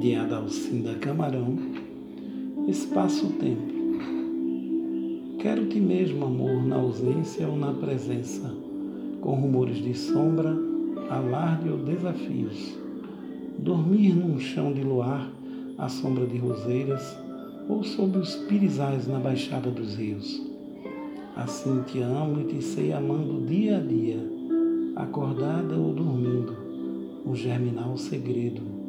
de Adalcinda Camarão, Espaço-Tempo. Quero-te mesmo, amor, na ausência ou na presença, com rumores de sombra, alarde ou desafios. Dormir num chão de luar, à sombra de roseiras, ou sob os pirizais na baixada dos rios. Assim te amo e te sei amando dia a dia, acordada ou dormindo, um germinal segredo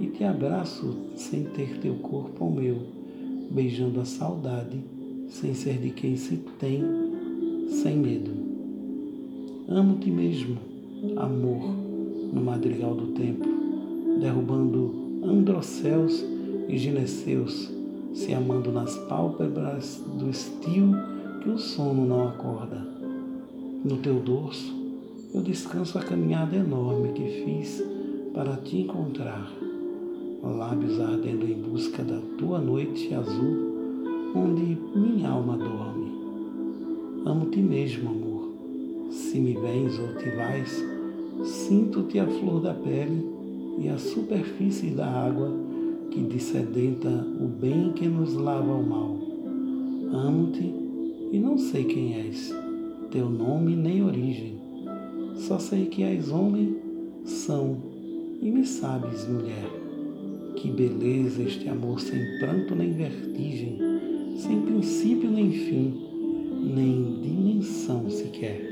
e te abraço sem ter teu corpo ao meu, beijando a saudade, sem ser de quem se tem, sem medo. Amo-te mesmo, amor, no madrigal do tempo, derrubando androcéus e gineceus, se amando nas pálpebras do estio que o sono não acorda. No teu dorso, eu descanso a caminhada enorme que fiz para te encontrar lábios ardendo em busca da tua noite azul, onde minha alma dorme. Amo-te mesmo, amor. Se me vens ou te vais, sinto-te a flor da pele e a superfície da água que dissedenta o bem que nos lava o mal. Amo-te e não sei quem és, teu nome nem origem. Só sei que és homem, são, e me sabes mulher. Que beleza este amor sem pranto nem vertigem, sem princípio nem fim, nem dimensão sequer.